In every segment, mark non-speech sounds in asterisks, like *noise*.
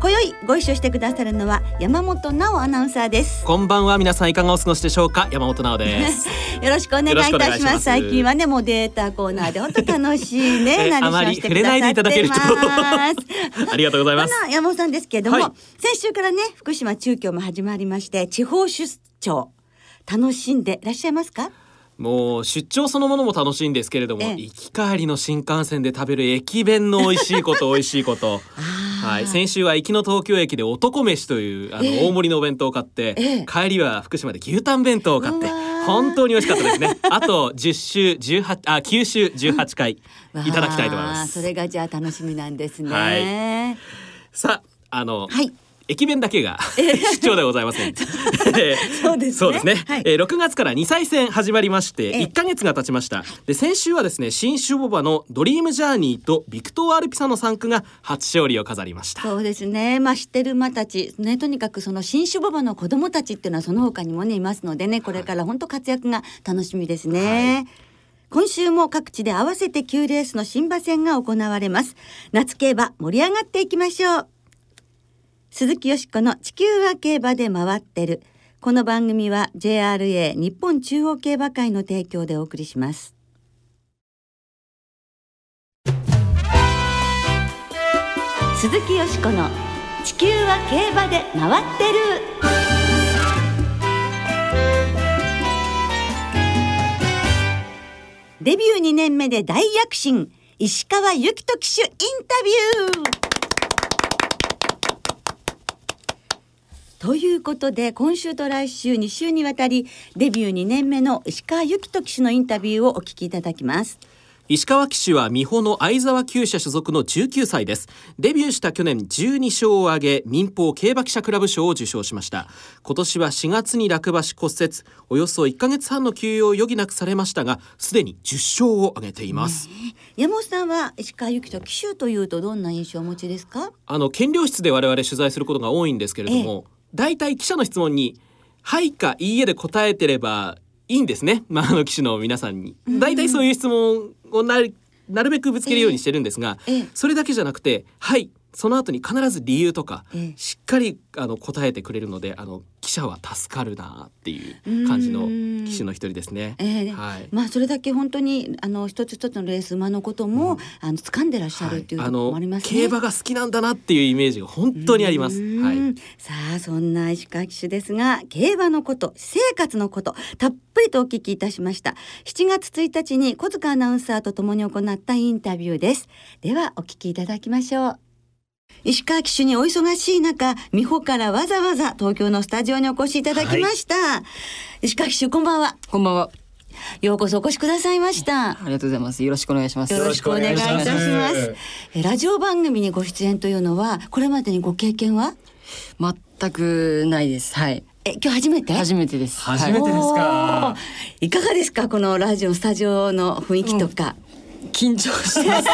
今宵ご一緒してくださるのは山本直アナウンサーです。こんばんは。皆さんいかがお過ごしでしょうか？山本直です。*laughs* よろしくお願いいたします。最近はねもうデータコーナーで本当楽しいね *laughs* えーあまり触れないでいただけると。*laughs* ありがとうございます。山本さんですけれども、はい。先週からね福島中京も始まりまして地方出張楽しんでいらっしゃいますか？もう出張そのものも楽しいんですけれども、ええ。行き帰りの新幹線で食べる駅弁の美味しいこと美味しいこと。はい、先週は行きの東京駅で男飯というあの、ええ。大盛りのお弁当を買って、ええ。帰りは福島で牛タン弁当を買って本当に美味しかったですね。あと10週18あ9週18回いただきたいと思います。それがじゃあ楽しみなんですね。はい。さああの、はい駅弁だけが出張ではございません。*laughs* そうですねそうですね。はいえー6月から2歳戦始まりましてええ1ヶ月が経ちました。で先週はですね新種牡馬のドリームジャーニーとヴィクトワールピサの産駒が初勝利を飾りました。そうですね。まあ知ってる馬たちねとにかくその新種ボバの子供たちっていうのはその他にもねいますのでねこれから本当活躍が楽しみですね。今週も各地で合わせて9レースの新馬戦が行われます。夏競馬盛り上がっていきましょう。鈴木よしこの地球は競馬で回ってる。この番組は JRA 日本中央競馬会の提供でお送りします。鈴木よしこの地球は競馬で回ってる。デビュー2年目で大躍進石川由紀人騎手インタビューということで今週と来週2週にわたりデビュー2年目の石川由紀人騎手のインタビューをお聞きいただきます。石川騎手は美穂の相沢厩舎所属の19歳です。デビューした去年12勝を挙げ民放競馬記者クラブ賞を受賞しました。今年は4月に落馬し骨折。およそ1ヶ月半の休養を余儀なくされましたがすでに10勝を挙げています、山本さんは石川由紀人騎手というとどんな印象をお持ちですか？あの検量室で我々取材することが多いんですけれども、大体記者の質問に「はい」か「いいえ」で答えてればいいんですね、まあ、あの記者の皆さんに。大体そういう質問をなるなるべくぶつけるようにしてるんですが、ええ。それだけじゃなくて「はい」その後に必ず理由とか、ええしっかりあの答えてくれるのであの記者は助かるなっていう感じのうん。騎手の一人ですね。ええ。はい。まあそれだけ本当にあの一つ一つのレース馬のことも、あの掴んでらっしゃるっていうともありますね。競馬が好きなんだなっていうイメージが本当にあります。うん。はい。さあそんな石川騎手ですが競馬のこと私生活のことたっぷりとお聞きいたしました。7月1日に小塚アナウンサーと共に行ったインタビューです。ではお聞きいただきましょう石川騎手にお忙しい中美穂からわざわざ東京のスタジオにお越しいただきました、石川騎手こんばんはこんばんは。ようこそお越しくださいましたありがとうございます。よろしくお願いします。よろしくお願いいたしますラジオ番組にご出演というのはこれまでにご経験は？全くないです。はい。え今日初めて？初めてです。初めてはいですかいかがですかこのラジオスタジオの雰囲気とか、緊張してます。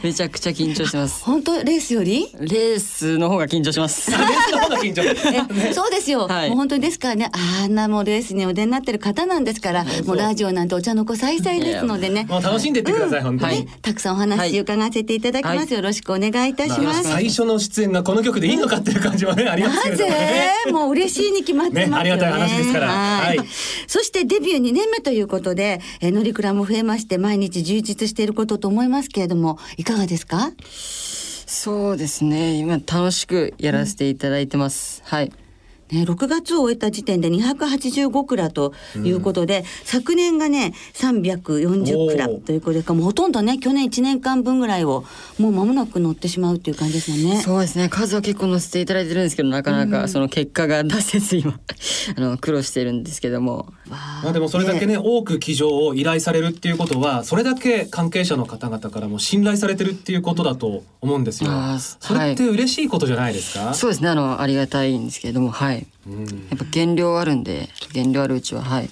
*laughs* めちゃくちゃ緊張してます。本当レースより？レースの方が緊張します。レースの方が緊張。えそうですよ、はい。もう本当にですからね。あんなもうレースにお出になってる方なんですからもうラジオなんてお茶の子さいさいですのでね。もう楽しんでってください、本当に、はいたくさんお話伺わせていただきます、はい。よろしくお願いいたします、最初の出演がこの曲でいいのかっていう感じはね *laughs* ありますけどもねぜもう嬉しいに決まってますよね。ねありがたい話ですから。はい。はい。そしてデビュー2年目ということで、えー乗り倉も増えまして毎日充実していることと思いますけれども、いかがですか？そうですね。今楽しくやらせていただいてます。はい。ね、6月を終えた時点で285蔵ということで、昨年がね340蔵ということでもうほとんどね去年1年間分ぐらいをもう間もなく乗ってしまうっていう感じですもんね。そうですね。数は結構載せていただいてるんですけどなかなかその結果が出せず今 *laughs* あの苦労してるんですけども。わまあでもそれだけね。多く騎乗を依頼されるっていうことはそれだけ関係者の方々からも信頼されてるっていうことだと思うんですよ。それって嬉しいことじゃないですか？そうですね。あのありがたいんですけれどもはい。うん。やっぱ減量あるんで減量あるうちははい。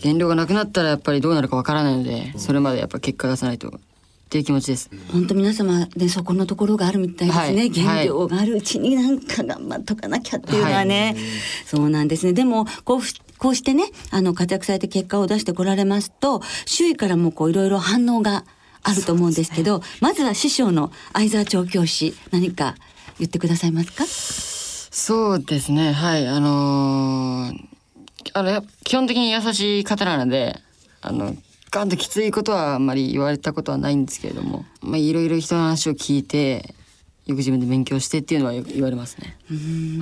減量がなくなったらやっぱりどうなるかわからないのでそれまでやっぱ結果出さないと。っていう気持ちです、本当皆様ねそこのところがあるみたいですね、はい。原料があるうちになんか頑張っとかなきゃっていうのはね、そうなんですね。でもこうふこうしてねあの活躍されて結果を出してこられますと周囲からもこういろいろ反応があると思うんですけどまずは師匠の相沢調教師何か言ってくださいますか？そうですね。はい。あのーあの基本的に優しい方なのであのガンときついことはあんまり言われたことはないんですけれどもまあいろいろ人の話を聞いてよく自分で勉強してっていうのはよく言われますね。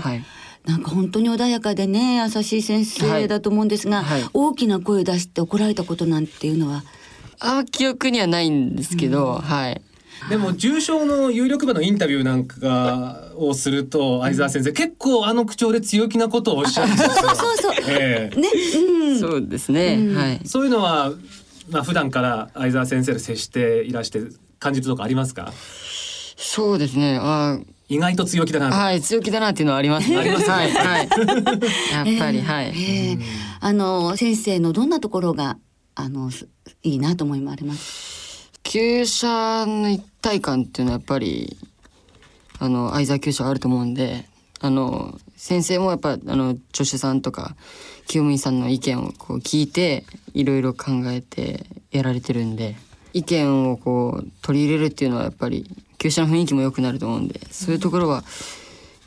はい。なんか本当に穏やかでね優しい先生だと思うんですが、はい。はい大きな声を出して怒られたことなんていうのはあ記憶にはないんですけど、はい。でも重症の有力馬のインタビューなんかをすると相沢先生結構あの口調で強気なことをおっしゃるんですよ。そうそうええ。ねうん。そうですね、はい。そういうのはまあ普段から相沢先生と接していらして感じるとこありますか？そうですね。あ意外と強気だなと。はい強気だなっていうのはありますね。ありますはいはい。*laughs* やっぱりはい、ええあの先生のどんなところがあのいいなと思いまわれます。厩舎の一体感っていうのはやっぱりあの相沢厩舎あると思うんであの先生もやっぱあの助手さんとか厩務員さんの意見をこう聞いていろいろ考えてやられてるんで意見をこう取り入れるっていうのはやっぱり厩舎の雰囲気も良くなると思うんでそういうところは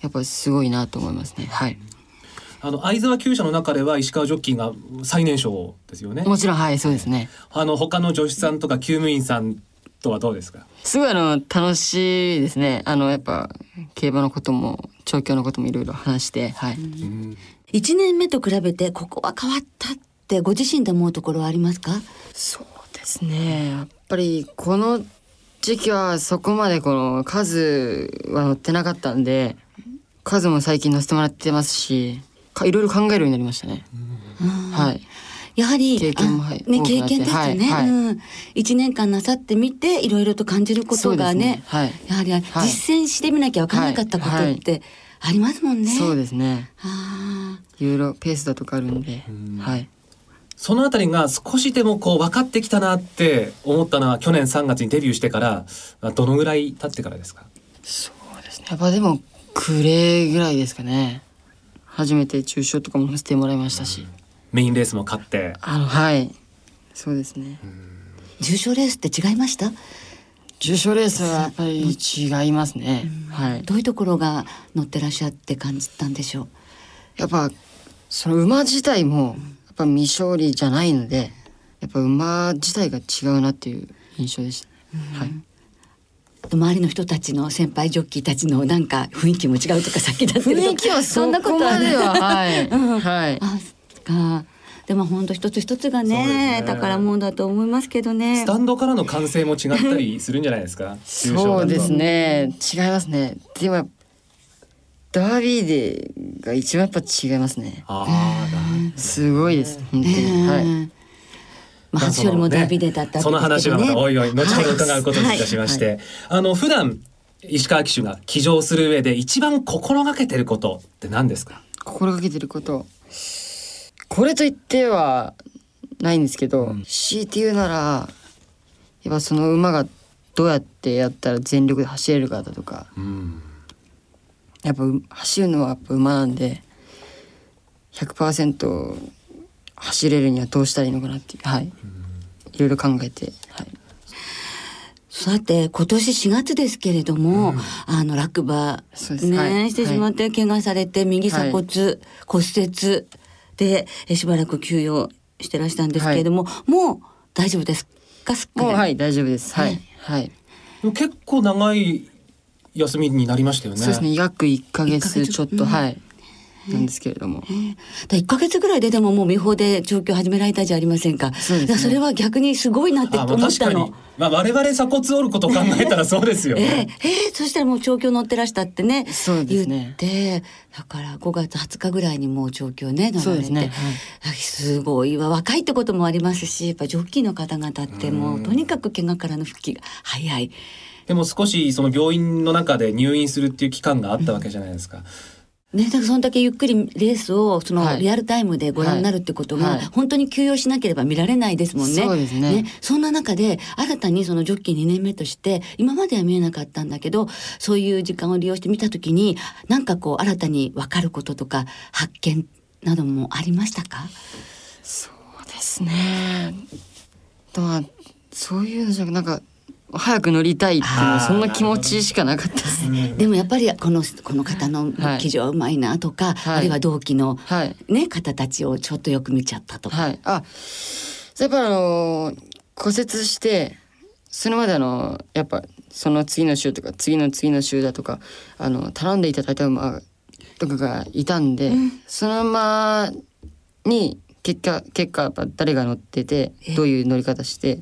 やっぱすごいなと思いますね。はい。あの相沢厩舎の中では石川ジョッキーが最年少ですよね。もちろんはいそうですね。あの他の助手さんとか厩務員さんとはどうですか？すごいあの楽しいですね。あのやっぱ競馬のことも調教のこともいろいろ話してはい、1年目と比べてここは変わったってご自身で思うところはありますか？そうですね。やっぱりこの時期はそこまでこの数は載ってなかったんで数も最近載せてもらってますしかいろいろ考えるようになりましたね、はい。やはり経験もあはいね経多くなって験ですよね、はいはい。うん、1年間なさってみていろいろと感じることがねそうですね。やはりはい。実践してみなきゃ分からなかったことはい。ってありますもんね。そうですね。あいろいろペースだとかあるんで、はい。そのあたりが少しでもこう分かってきたなって思ったのは去年3月にデビューしてからあどのぐらい経ってからですか？そうですね。やっぱでもクレーぐらいですかね初めて中賞とかも載せてもらいましたし、メインレースも勝って。あのはい。そうですね、ー重賞レースって違いました？重賞レースはやっぱり違いますね、はい。どういうところが乗ってらっしゃって感じたんでしょう？やっぱその馬自体もやっぱ未勝利じゃないのでやっぱ馬自体が違うなっていう印象でした。ね、はい周りの人たちの先輩ジョッキーたちのなんか雰囲気も違うとかさっきだってると雰囲気はそこまでははい、はい。あか。でも本当一つ一つがねね。宝物だと思いますけどね。スタンドからの歓声も違ったりするんじゃないですか？そうですね。ね違いますね。でもダービーでが一番やっぱ違いますね。ああ、すごいです本当に、はい。ねまあ初よりもビーデーだったその話はまたおいおい後ほど伺うことにいたしまして、あの普段石川騎手が騎乗する上で一番心がけてることって何ですか？心がけてること。これと言ってはないんですけど、強いて言うならやっぱその馬がどうやってやったら全力で走れるかだとか。うん。やっぱう走るのはやっぱ馬なんで100%走れるにはどうしたらいいのかなっていうはい。いろいろ考えてはい。さて今年4月ですけれども、あの落馬そうです。ね、はい。してしまって怪我されて右鎖骨、骨折でえしばらく休養してらしたんですけれども、もう大丈夫ですか？すっかり。はい大丈夫です。はい。はい、でも結構長い休みになりましたよね。そうですね。約1ヶ一ヶ月月？ちょっと、うん。はいなんですけれども、だ1ヶ月ぐらいででももう美穂で調教始められたじゃありませんか。そうですね。れは逆にすごいなってあ思ったの。まあまあ、我々鎖骨折ることを考えたらそうですよええね。*laughs* ええそしたらもう調教乗ってらしたってねそうですね。言って。だから5月20日ぐらいにもう調教ね乗られて。すねはい。すごいわ。若いってこともありますしやっぱジョッキーの方々ってもうとにかく怪我からの復帰が早い。でも少しその病院の中で入院するっていう期間があったわけじゃないですか。ね、だからそんだけゆっくりレースをそのはい。リアルタイムでご覧になるってことがはい。本当に休養しなければ見られないですもんね。そうですね。そんな中で新たにそのジョッキー2年目として今までは見えなかったんだけどそういう時間を利用して見た時になんかこう新たに分かることとか発見などもありましたか？そうですね。まあそういうのじゃなんか早く乗りたいっていうそんな気持ちしかなかったです。ね。でもやっぱりこのこの方のはい。騎乗うまいなとか、はい。あるいは同期の、はい。ね、方たちをちょっとよく見ちゃったとか。はい。あやっぱあの骨折してそれまであのやっぱその次の週とか次の次の週だとかあの頼んでいただいた馬とかがいたんで、その馬に結果結果やっぱ誰が乗っててどういう乗り方して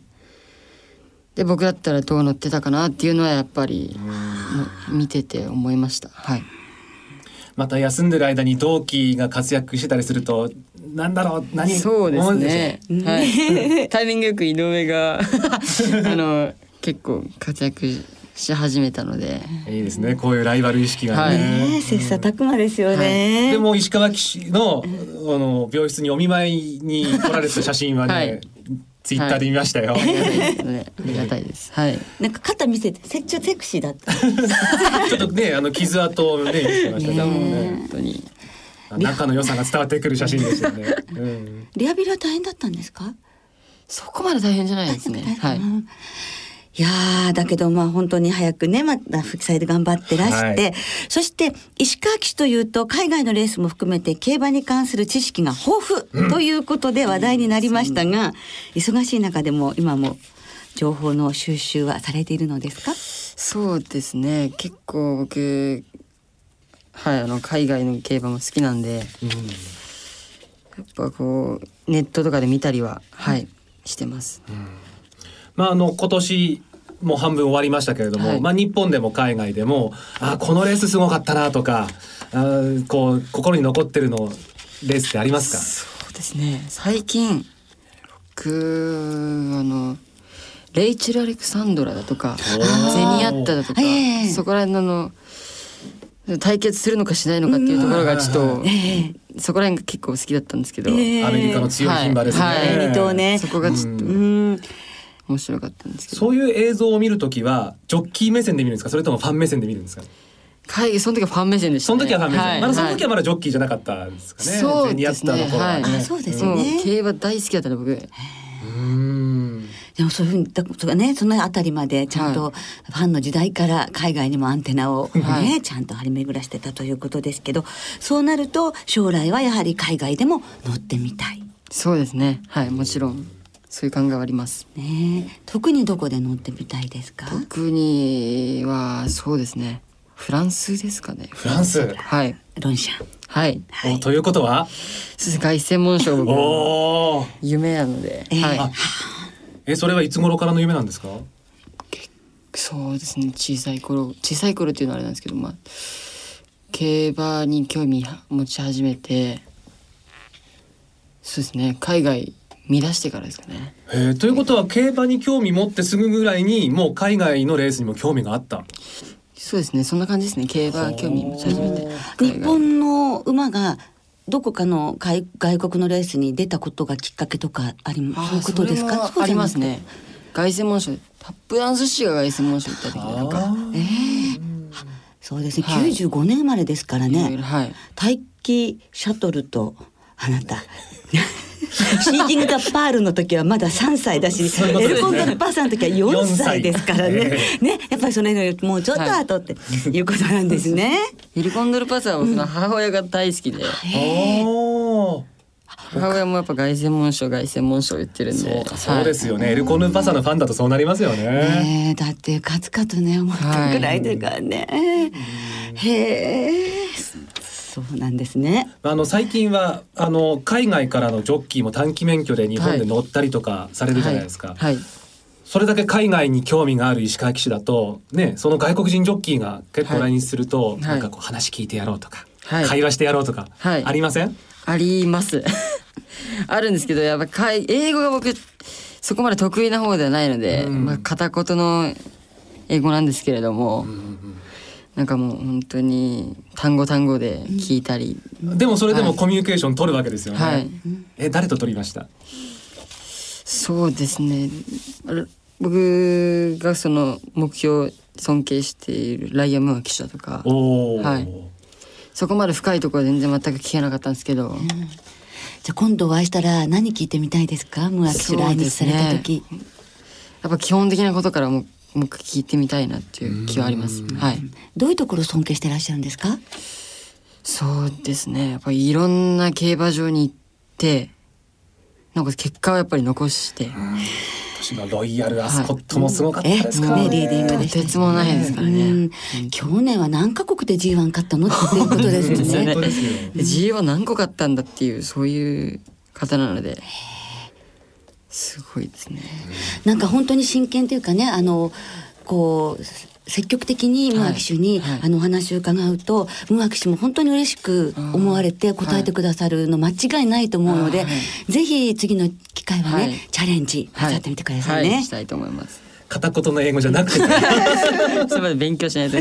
で僕だったらどう乗ってたかなっていうのはやっぱり見てて思いました。はい。また休んでる間に同期が活躍してたりすると、なんだろう、何そうですね。しょう。はい。*laughs* タイミングよく井上が *laughs* あの結構活躍し始めたので、いいですね、こういうライバル意識がはい。ね。切磋琢磨ですよね。でも石川騎士のあの病室にお見舞いに来られた写真はね、はいツイッターで見ましたよ。ありがたいですね。ありがたいです。はい。なんか肩見せてせっちょセクシーだった。*laughs* ちょっとね、あの傷跡をね、見てましたけどもね。本当に仲の良さが伝わってくる写真でしたよね。うんリハビリは大変だったんですか？そこまで大変じゃないですね。はい。うんいやーだけどまあ本当に早くねまた復帰されて頑張ってらして、はい。そして石川騎手というと海外のレースも含めて競馬に関する知識が豊富ということで話題になりましたが、忙しい中でも今も情報の収集はされているのですか？そうですね。結構僕はいあの海外の競馬も好きなんで、やっぱこうネットとかで見たりははいしてます。まああの今年もう半分終わりましたけれども、はい。まあ日本でも海外でもあこのレースすごかったなとかあーこう心に残ってるのレースってありますか？そうですね。最近僕あのレイチェル・アレクサンドラだとかゼニアッタだとか、ええ。そこら辺の対決するのかしないのかっていうところがちょっと、えそこら辺が結構好きだったんですけど、ええ。アメリカの強い牝馬ですね、はい。え二頭ね。そこがちょっとうん面白かったんですけど、そういう映像を見るときはジョッキー目線で見るんですか？それともファン目線で見るんですか？会議その時はファン目線でした、ね、その時はファン目線、はい。まだその時ははまだジョッキーじゃなかったんですかね？そうですね。あそうですね。競馬大好きだったね僕。うーん。でもそういうふうにだからね。そのあたりまでちゃんとはファンの時代から海外にもアンテナをね、はい。ちゃんと張り巡らしてたということですけどそうなると将来はやはり海外でも乗ってみたい。そうですね。はいもちろんそういう考えはあります。ねえ。特にどこで乗ってみたいですか？特にはそうですね。フランスですかね。フランス。はい。ロンシャン。はい。おということは？凱旋門賞おー。夢なので、ええはい。あえそれはいつ頃からの夢なんですか？そうですね。小さい頃小さい頃っていうのはあれなんですけどまあ競馬に興味持ち始めてそうですね。海外見出してからですかね。えーということは競馬に興味持ってすぐぐらいにもう海外のレースにも興味があった？そうですね。そんな感じですね。競馬興味持ち始めて。日本の馬がどこかの外外国のレースに出たことがきっかけとかありあそういうことですか？それもありますね。凱旋門賞。タップダンス師が凱旋門賞行った時になんか。ええそうですね、はい。95年生まれですからね。ろはい。大気シャトルとあなたシーキング・ザ・パールの時はまだ3歳だし、ね。エルコンドル・パーサーの時は4 4歳歳ですからね。ね、やっぱりそれよりもうちょっと後っていうことなんですね。イルコンドルパスは僕の母親が大好きで、おー。母親もやっぱ凱旋門賞凱旋門賞言ってるんそうでかそうですよね、エルコヌパサのファンだとそうなりますよね、ねえだって勝つかとね思ったぐらいだからね。へえ。そうなんですね。あの最近はあの海外からのジョッキーも短期免許で日本で乗ったりとかされるじゃないですか。はい、はい。それだけ海外に興味がある石川騎手だとねその外国人ジョッキーが結構来日すると、はい。なんかこう話聞いてやろうとか、はい。会話してやろうとか、はい。ありません？あります。*laughs* あるんですけどやっぱ英語が僕そこまで得意な方ではないので、うん。まあ、片言の英語なんですけれども、なんかもう本当に単語単語で聞いたり、でもそれでもはい。コミュニケーション取るわけですよね。はい。え誰と取りました？そうですね。僕がその目標尊敬しているライアム・ムーア記者とか。はい。そこまで深いところは全然全く聞けなかったんですけど、じゃあ今度お会いしたら何聞いてみたいですか？ムーア騎手来日された時。やっぱ基本的なことからももう一回聞いてみたいなっていう気はあります。はい。どういうところを尊敬してらっしゃるんですか？そうですね。やっぱりいろんな競馬場に行って、なんか結果をやっぱり残して、今年のロイヤルアスコットもすごかったですか？らね。えねリーディングとでしたねてつもないですからうねん。去年は何カ国で G1 勝ったの？っていうことですよね。ね *laughs* 本当ですよ。で G は何個買ったんだっていうそういう方なので、すごいですね。なんか本当に真剣というかねあのこう積極的にムーア騎手に、はいはいあのお話を伺うとムーア騎手も本当に嬉しく思われて答えてくださるの間違いないと思うので、はぜひ次の機会はね、はいチャレンジなさってみてくださいね。はい、したいと思います。片言の英語じゃなくて、*laughs* それまで勉強しないと。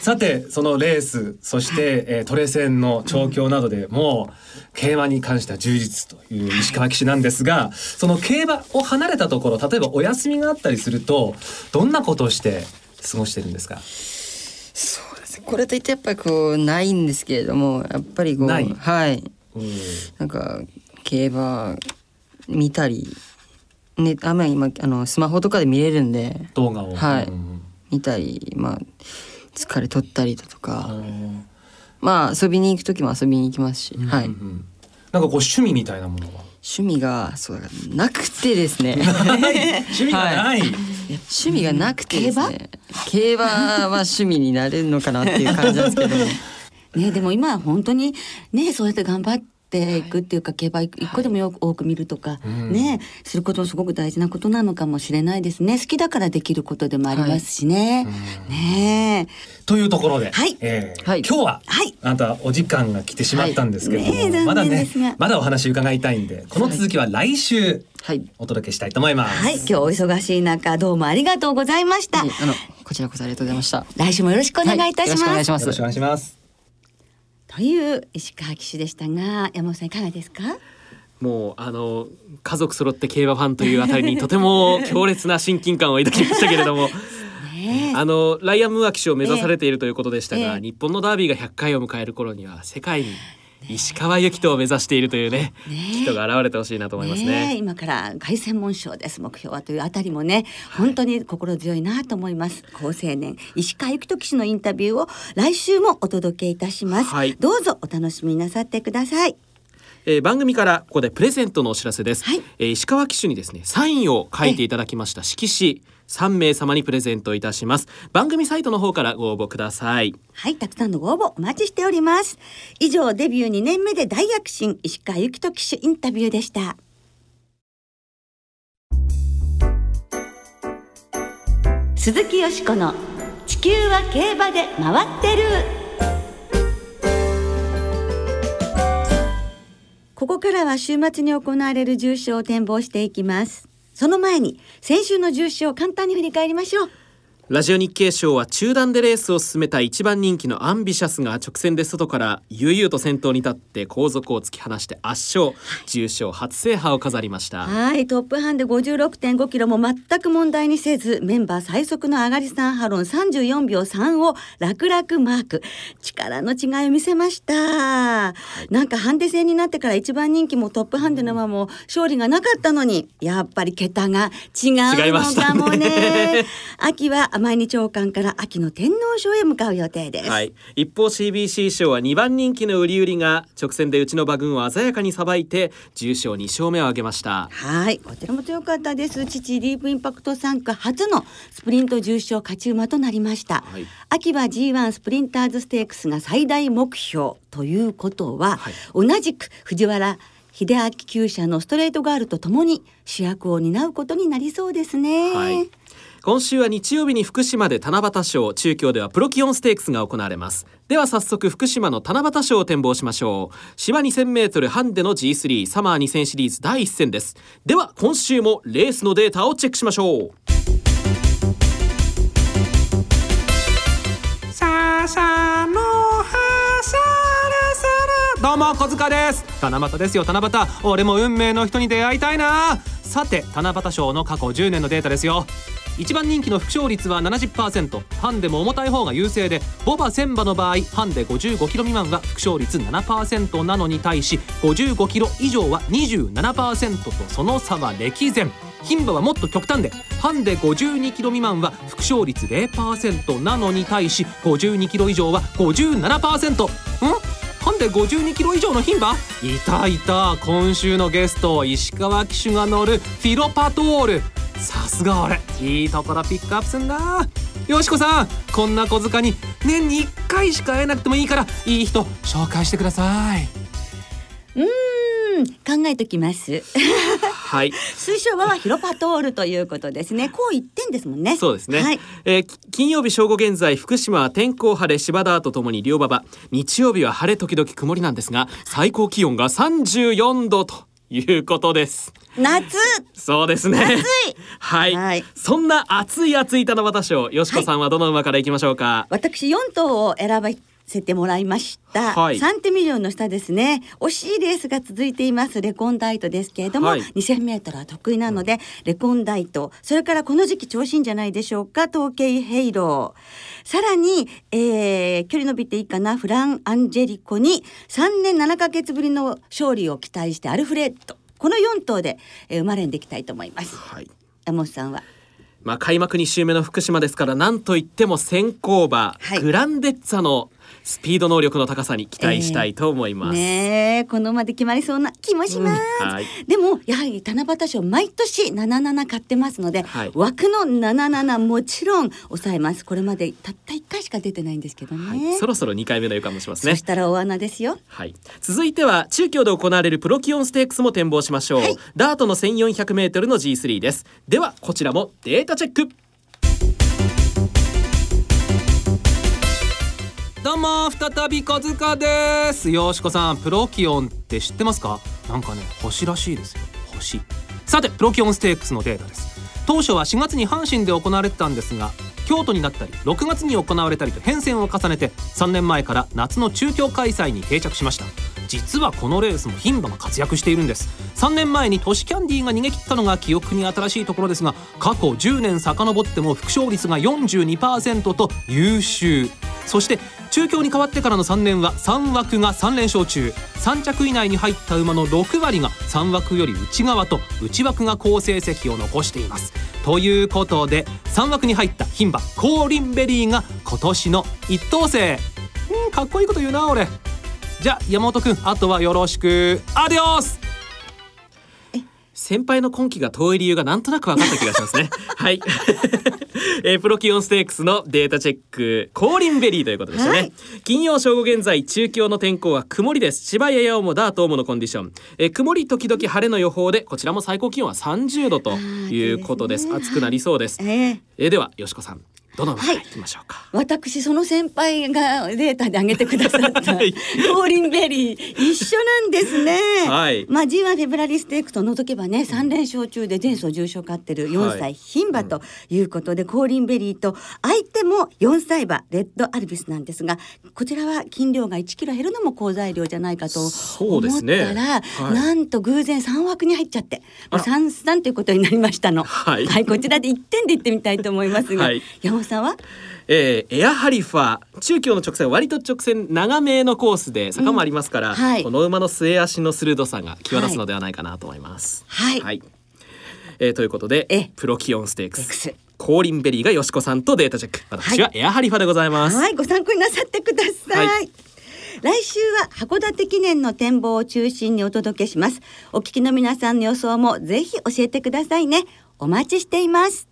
さてそのレースそして、えートレセンの調教などでもう競馬に関しては充実という石川騎手なんですがその競馬を離れたところ例えばお休みがあったりするとどんなことをして過ごしてるんですか？そうですね。これといってやっぱりこうないんですけれども、やっぱりこうはい。うんなんか競馬見たり、ね、あ今あのスマホとかで見れるんで動画を。はいうん見たりまあ疲れ取ったりだとうか、んまあ遊びに行く時も遊びに行きますし、はいうんうん。なんかこう趣味みたいなものは？趣味がそうなくてですね。趣味がない、趣味がなくてですね。競馬？は趣味になれるのかなっていう感じなんですけどね、*laughs* でも今は本当にねそうやって頑張ってい。くっていうか競馬一個でもよく多く見るとか、うん。ねすることもすごく大事なことなのかもしれないですね。好きだからできることでもありますしね、ねというところで、はい。えーはい。今日は、はい。あなたお時間が来てしまったんですけれども、はい。ねえまだねまだお話伺いたいんでこの続きは来週はい。お届けしたいと思います。はい。今日お忙しい中どうもありがとうございました、あのこちらこそありがとうございました。来週もよろしくお願いいたします,、はい。よろしくお願いしますという石川騎手でしたが山本さんいかがですか？もうあの家族揃って競馬ファンというあたりにとても強烈な親近感を抱きましたけれども。*laughs* ね。あのライアン・ムーア騎手を目指されているということでしたが、ええ。日本のダービーが100回を迎える頃には世界に石川由紀人を目指しているというね人が現れてほしいなと思いますね。え今から凱旋門賞です目標は。というあたりもね本当に心強いなと思います。高青年石川由紀人騎手のインタビューを来週もお届けいたします、はい。どうぞお楽しみなさってください。えー番組からここでプレゼントのお知らせです、はい。えー石川騎手にですねサインを書いていただきました色紙3名様にプレゼントいたします。番組サイトの方からご応募ください。はいたくさんのご応募お待ちしております。以上デビュー2年目で大躍進石川由紀人騎手インタビューでした。鈴木よしこの地球は競馬で回ってる。ここからは週末に行われる重賞を展望していきます。その前に先週の重視を簡単に振り返りましょう。ラジオ日経賞は中段でレースを進めた一番人気のアンビシャスが直線で外から悠々と先頭に立って後続を突き放して圧勝重賞初制覇を飾りましたはい、トップハンで56.5キロも全く問題にせず、メンバー最速の上がり3ハロン34秒3を楽々マーク。力の違いを見せました。なんかハンデ戦になってから一番人気もトップハンデの馬も勝利がなかったのに、やっぱり桁が違う違いましたのかもね。*laughs* 秋は毎日王冠から秋の天皇賞へ向かう予定です。はい、一方 CBC 賞は2番人気の売り売りが直線でうちの馬群を鮮やかにさばいて重賞2勝目を挙げましたはい、こちらも強かったです。父ディープインパクト3区初のスプリント重賞勝ち馬となりました。はい秋は G1 スプリンターズステークスが最大目標ということは、はい同じく藤原秀明厩舎のストレートガールとともに主役を担うことになりそうですね。はい今週は日曜日に福島で七夕賞中京ではプロキオンステークスが行われます。では早速福島の七夕賞を展望しましょう。芝 2000m ハンデの G3 サマー2000シリーズ第1戦です。では今週もレースのデータをチェックしましょう。さあさあのはさらさらどうも小塚です。七夕ですよ七夕。俺も運命の人に出会いたいな。さて七夕賞の過去10年のデータですよ。一番人気の副勝率は70%ハンデも重たい方が優勢でボバ千馬の場合ハンデ55キロ未満は副勝率7%なのに対し55キロ以上は27%とその差は歴然。牝馬はもっと極端でハンデ52キロ未満は副勝率0%なのに対し52キロ以上は57%ん？ハンデ52キロ以上の牝馬。いたいた今週のゲスト石川騎手が乗るフィロパトール。さすが俺。いいところピックアップすんな。よしこさんこんな小塚に年に1回しか会えなくてもいいからいい人紹介してください。うーん考えときます。はい。推奨馬はヒロパトールということですね。*laughs* こう一点ですもんね。そうですね、はい。えーき金曜日正午現在福島は天候晴れ芝田とともに両馬場。日曜日は晴れ時々曇りなんですが最高気温が34度ということです。夏。そうですね。暑い。*laughs* はい、はい。そんな熱い熱い七夕賞よしこさんはどの馬からいきましょうか、私4頭を選ばせてもらいました、はい。サンテミリオンの下ですね。惜しいレースが続いています。レコンダイトですけれども、はい。2000m は得意なので、レコンダイト。それからこの時期調子いいんじゃないでしょうか。トウケイヘイローさらに、えー距離伸びていいかな。フラアンジェリコに3年7ヶ月ぶりの勝利を期待してアルフレード。この4頭で、えー、生まれんでいきたいと思います。はい。山本さんは？まあ、開幕2週目の福島ですからなんといっても先行馬、はい。グランデッツァのスピード能力の高さに期待したいと思います、ねえこの馬で決まりそうな気もします、うんはい。でもやはり七夕賞毎年77買ってますので、はい。枠の77もちろん抑えます。これまでたった1回しか出てないんですけどね、はい、そろそろ2回目の予感もしますね。そしたら大穴ですよ。はい、続いては中京で行われるプロキオンステークスも展望しましょう、はい。ダートの 1400m の G3 です。ではこちらもデータチェックどうも再び小塚です。よしこさんプロキオンって知ってますか？なんかね星らしいですよ。星。さてプロキオンステークスのデータです。当初は4月に阪神で行われてたんですが京都になったり6月に行われたりと変遷を重ねて3年前から夏の中京開催に定着しました。実はこのレースも牝馬が活躍しているんです。3年前に都市キャンディーが逃げ切ったのが記憶に新しいところですが過去10年遡っても副勝率が42%と優秀。そして中京に変わってからの3年は3枠が3連勝中。3着以内に入った馬の6割が3枠より内側と内枠が好成績を残しています。ということで3枠に入った牝馬コーリンベリーが今年の一等星。うんかっこいいこと言うな俺。じゃあ山本くんあとはよろしく。アディオス先輩の今季が遠い理由がなんとなく分かった気がしますね。*laughs* はい、*laughs* えープロキオンステークスのデータチェックコーリンベリーということでしたね、はい。金曜正午現在中京の天候は曇りです。千葉や八尾もダートものコンディション、えー曇り時々晴れの予報でこちらも最高気温は30度ということです。ね。暑くなりそうです、えええーではよしこさんどの馬からい。きましょうか、私その先輩がデータで上げてくださった *laughs* はい。コーリンベリー一緒なんですね。はい。まあ G1 フェブラリーステークスを除けばね3連勝中で前走重賞勝ってる4はい。歳牝馬ということで、コーリンベリーと相手も4歳馬レッドアルビスなんですがこちらは斤量が1キロ減るのも好材料じゃないかとそう思ったですねら、はい。なんと偶然3枠に入っちゃってもう3三ということになりましたの。はい。こちらで1点でいってみたいと思いますが、はい。山本さんは？えーエアハリファ中京の直線割と直線長めのコースで坂もありますから、うんはい。この馬の末足の鋭さが際立つのではないかなと思います。はい。えーということでえプロキオンステークス。コーリンベリーがよしこさんとデータチェック。私はエアハリファでございます、はい、ご参考になさってください。は来週は函館記念の展望を中心にお届けします。お聞きの皆さんの予想もぜひ教えてくださいね。お待ちしています。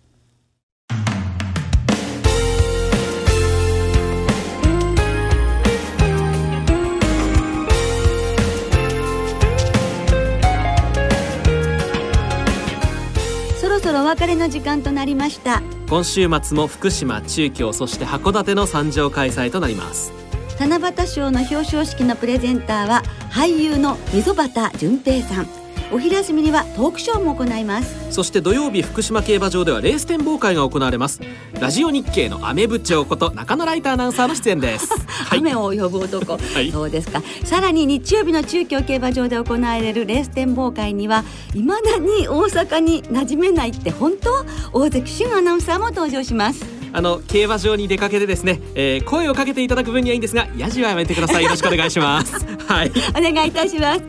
そろお別れの時間となりました。今週末も福島中京そして函館の参上開催となります七夕賞の表彰式のプレゼンターは俳優の溝端淳平さんお昼休みにはトークショーも行います。そして土曜日福島競馬場ではレース展望会が行われます。ラジオ日経の雨部長こと中野ライターアナウンサーの出演です。は *laughs* い雨を呼ぶ男、い。そうですか。さらに日曜日の中京競馬場で行われるレース展望会には未だに大阪に馴染めないって本当？大関俊アナウンサーも登場しますあの競馬場に出かけてですね、えー声をかけていただく分にはいいんですがヤジはやめてください。よろしくお願いします。*laughs* はい。お願いいたします。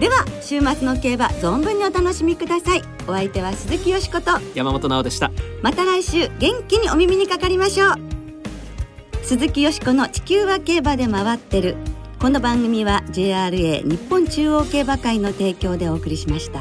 では週末の競馬存分にお楽しみください。お相手は鈴木よしこと。山本直でした。また来週元気にお耳にかかりましょう。鈴木よしこの地球は競馬で回ってる。この番組は JRA 日本中央競馬会の提供でお送りしました